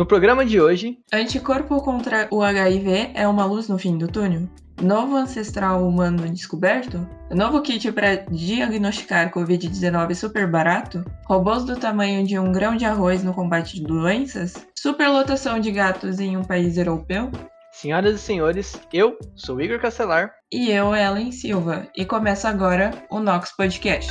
No programa de hoje, Anticorpo contra o HIV é uma luz no fim do túnel? Novo ancestral humano descoberto? Novo kit para diagnosticar Covid-19 super barato? Robôs do tamanho de um grão de arroz no combate de doenças? Superlotação de gatos em um país europeu? senhoras e senhores, eu sou Igor Castelar. E eu, Ellen Silva. E começa agora o Nox Podcast.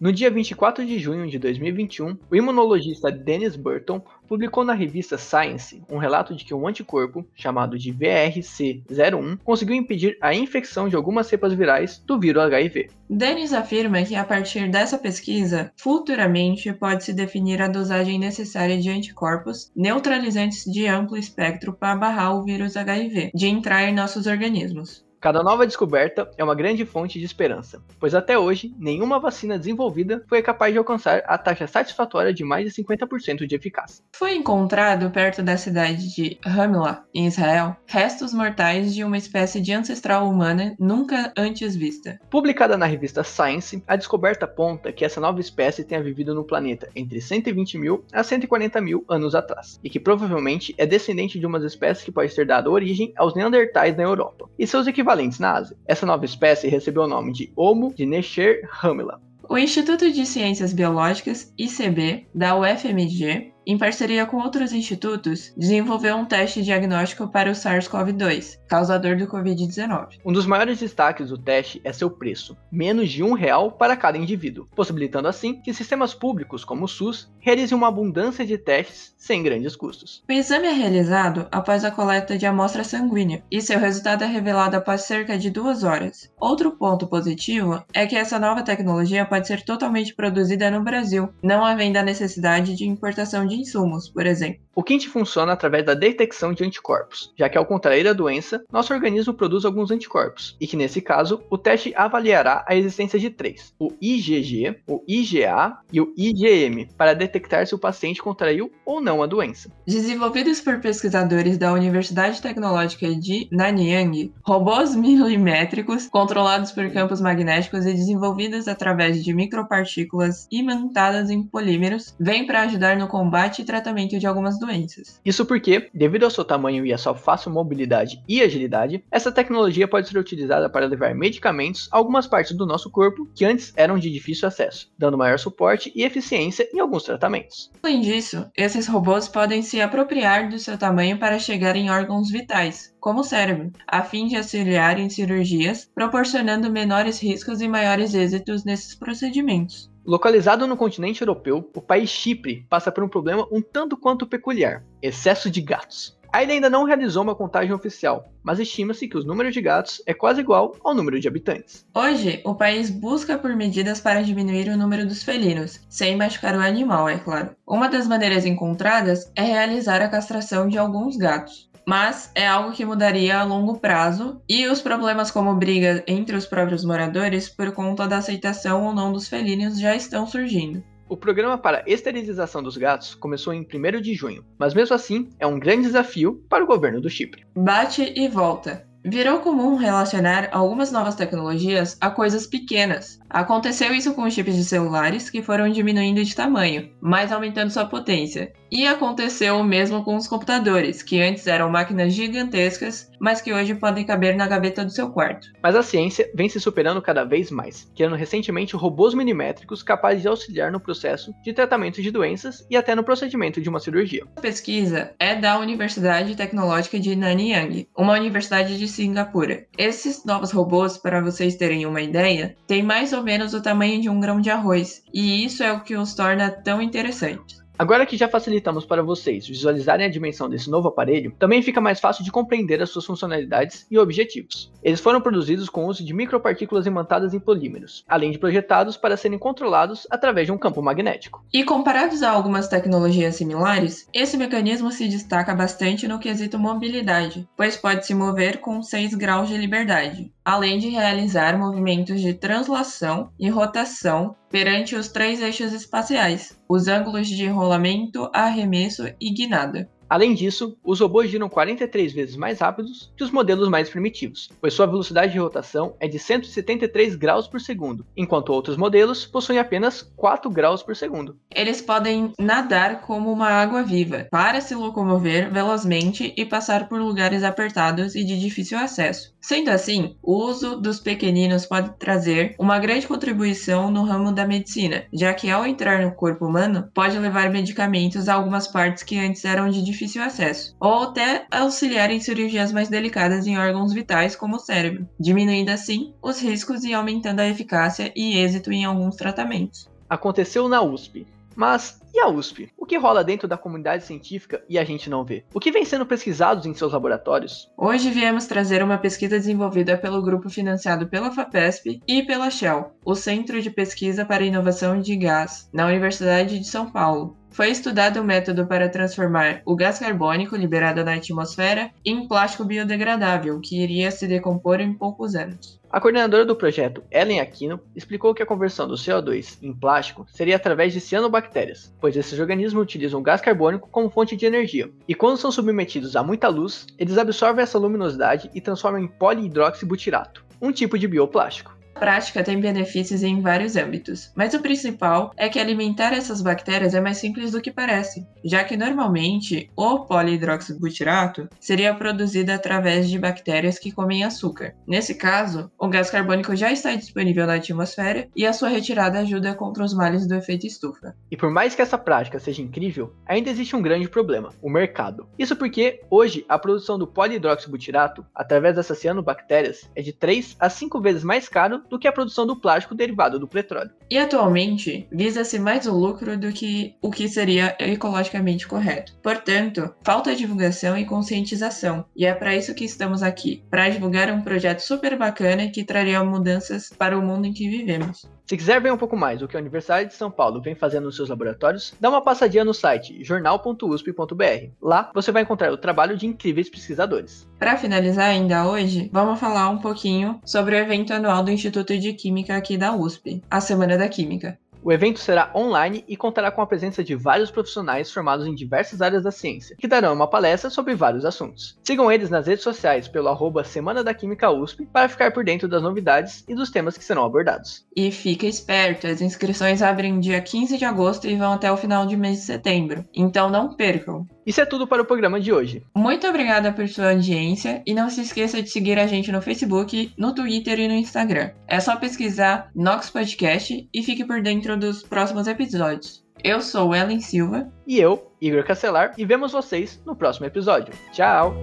No dia 24 de junho de 2021, o imunologista Dennis Burton publicou na revista Science um relato de que um anticorpo, chamado de VRC01, conseguiu impedir a infecção de algumas cepas virais do vírus HIV. Dennis afirma que a partir dessa pesquisa, futuramente pode-se definir a dosagem necessária de anticorpos neutralizantes de amplo espectro para barrar o vírus HIV de entrar em nossos organismos. Cada nova descoberta é uma grande fonte de esperança, pois até hoje nenhuma vacina desenvolvida foi capaz de alcançar a taxa satisfatória de mais de 50% de eficácia. Foi encontrado perto da cidade de Ramla, em Israel, restos mortais de uma espécie de ancestral humana nunca antes vista. Publicada na revista Science, a descoberta aponta que essa nova espécie tenha vivido no planeta entre 120 mil a 140 mil anos atrás, e que provavelmente é descendente de umas espécies que pode ter dado origem aos Neandertais na Europa, e seus equivalentes equivalentes na Ásia. Essa nova espécie recebeu o nome de Homo de Necher Hamela. O Instituto de Ciências Biológicas, ICB, da UFMG, em parceria com outros institutos, desenvolveu um teste diagnóstico para o SARS-CoV-2, causador do Covid-19. Um dos maiores destaques do teste é seu preço, menos de um real para cada indivíduo, possibilitando assim que sistemas públicos como o SUS realizem uma abundância de testes sem grandes custos. O exame é realizado após a coleta de amostra sanguínea e seu resultado é revelado após cerca de duas horas. Outro ponto positivo é que essa nova tecnologia pode ser totalmente produzida no Brasil, não havendo a necessidade de importação de de insumos, por exemplo. O kit funciona através da detecção de anticorpos, já que ao contrair a doença, nosso organismo produz alguns anticorpos, e que nesse caso, o teste avaliará a existência de três: o IgG, o IgA e o IgM, para detectar se o paciente contraiu ou não a doença. Desenvolvidos por pesquisadores da Universidade Tecnológica de Nanyang, robôs milimétricos controlados por campos magnéticos e desenvolvidos através de micropartículas imantadas em polímeros, vêm para ajudar no combate combate e tratamento de algumas doenças. Isso porque, devido ao seu tamanho e à sua fácil mobilidade e agilidade, essa tecnologia pode ser utilizada para levar medicamentos a algumas partes do nosso corpo que antes eram de difícil acesso, dando maior suporte e eficiência em alguns tratamentos. Além disso, esses robôs podem se apropriar do seu tamanho para chegar em órgãos vitais, como o cérebro, a fim de auxiliar em cirurgias, proporcionando menores riscos e maiores êxitos nesses procedimentos. Localizado no continente europeu, o país Chipre passa por um problema um tanto quanto peculiar: excesso de gatos. A ilha ainda não realizou uma contagem oficial, mas estima-se que o número de gatos é quase igual ao número de habitantes. Hoje, o país busca por medidas para diminuir o número dos felinos, sem machucar o animal, é claro. Uma das maneiras encontradas é realizar a castração de alguns gatos mas é algo que mudaria a longo prazo e os problemas como briga entre os próprios moradores por conta da aceitação ou não dos felinos já estão surgindo. O programa para esterilização dos gatos começou em 1 de junho, mas mesmo assim é um grande desafio para o governo do Chipre. Bate e volta. Virou comum relacionar algumas novas tecnologias a coisas pequenas. Aconteceu isso com os chips de celulares, que foram diminuindo de tamanho, mas aumentando sua potência. E aconteceu o mesmo com os computadores, que antes eram máquinas gigantescas, mas que hoje podem caber na gaveta do seu quarto. Mas a ciência vem se superando cada vez mais, criando recentemente robôs milimétricos capazes de auxiliar no processo de tratamento de doenças e até no procedimento de uma cirurgia. A pesquisa é da Universidade Tecnológica de Nanyang, uma universidade de Singapura. Esses novos robôs, para vocês terem uma ideia, têm mais ou menos o tamanho de um grão de arroz, e isso é o que os torna tão interessantes. Agora que já facilitamos para vocês visualizarem a dimensão desse novo aparelho, também fica mais fácil de compreender as suas funcionalidades e objetivos. Eles foram produzidos com o uso de micropartículas imantadas em polímeros, além de projetados para serem controlados através de um campo magnético. E comparados a algumas tecnologias similares, esse mecanismo se destaca bastante no quesito mobilidade, pois pode se mover com 6 graus de liberdade, além de realizar movimentos de translação e rotação perante os três eixos espaciais, os ângulos de rolamento, arremesso e guinada. Além disso, os robôs giram 43 vezes mais rápidos que os modelos mais primitivos, pois sua velocidade de rotação é de 173 graus por segundo, enquanto outros modelos possuem apenas 4 graus por segundo. Eles podem nadar como uma água viva, para se locomover velozmente e passar por lugares apertados e de difícil acesso. Sendo assim, o uso dos pequeninos pode trazer uma grande contribuição no ramo da medicina, já que ao entrar no corpo humano, pode levar medicamentos a algumas partes que antes eram de difícil acesso, ou até auxiliar em cirurgias mais delicadas em órgãos vitais como o cérebro, diminuindo assim os riscos e aumentando a eficácia e êxito em alguns tratamentos. Aconteceu na USP. Mas e a USP? O que rola dentro da comunidade científica e a gente não vê? O que vem sendo pesquisado em seus laboratórios? Hoje viemos trazer uma pesquisa desenvolvida pelo grupo financiado pela FAPESP e pela Shell, o Centro de Pesquisa para Inovação de Gás, na Universidade de São Paulo. Foi estudado o método para transformar o gás carbônico liberado na atmosfera em plástico biodegradável, que iria se decompor em poucos anos. A coordenadora do projeto, Ellen Aquino, explicou que a conversão do CO2 em plástico seria através de cianobactérias, pois esses organismos utilizam gás carbônico como fonte de energia, e quando são submetidos a muita luz, eles absorvem essa luminosidade e transformam em polihidroxibutirato, um tipo de bioplástico prática tem benefícios em vários âmbitos, mas o principal é que alimentar essas bactérias é mais simples do que parece, já que normalmente o polihidroxibutirato seria produzido através de bactérias que comem açúcar. Nesse caso, o gás carbônico já está disponível na atmosfera e a sua retirada ajuda contra os males do efeito estufa. E por mais que essa prática seja incrível, ainda existe um grande problema: o mercado. Isso porque hoje a produção do polihidroxibutirato através dessas cianobactérias é de 3 a 5 vezes mais caro do que a produção do plástico derivado do petróleo. E atualmente, visa-se mais o lucro do que o que seria ecologicamente correto. Portanto, falta divulgação e conscientização, e é para isso que estamos aqui, para divulgar um projeto super bacana que traria mudanças para o mundo em que vivemos. Se quiser ver um pouco mais do que a Universidade de São Paulo vem fazendo nos seus laboratórios, dá uma passadinha no site jornal.usp.br. Lá você vai encontrar o trabalho de incríveis pesquisadores. Para finalizar ainda hoje, vamos falar um pouquinho sobre o evento anual do Instituto de Química aqui da USP, a Semana da Química. O evento será online e contará com a presença de vários profissionais formados em diversas áreas da ciência, que darão uma palestra sobre vários assuntos. Sigam eles nas redes sociais pelo arroba Semana da Química USP para ficar por dentro das novidades e dos temas que serão abordados. E fica esperto, as inscrições abrem dia 15 de agosto e vão até o final de mês de setembro, então não percam! Isso é tudo para o programa de hoje. Muito obrigada por sua audiência e não se esqueça de seguir a gente no Facebook, no Twitter e no Instagram. É só pesquisar Nox Podcast e fique por dentro dos próximos episódios. Eu sou Ellen Silva. E eu, Igor Castelar, e vemos vocês no próximo episódio. Tchau!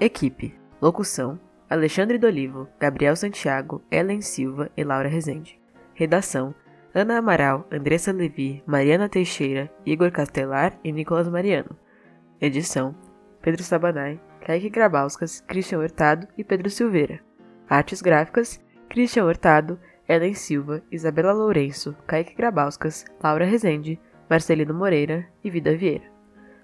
Equipe: Locução: Alexandre Dolivo, Gabriel Santiago, Ellen Silva e Laura Rezende. Redação: Ana Amaral, Andressa Levi, Mariana Teixeira, Igor Castelar e Nicolas Mariano. Edição: Pedro Sabanai, Kaique Grabauskas, Christian Hurtado e Pedro Silveira. Artes gráficas: Christian Hurtado, Ellen Silva, Isabela Lourenço, Kaique Grabauskas, Laura Rezende, Marcelino Moreira e Vida Vieira.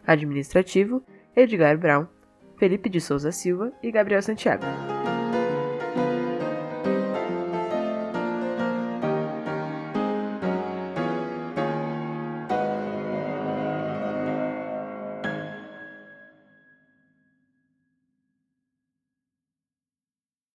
Administrativo: Edgar Brown, Felipe de Souza Silva e Gabriel Santiago.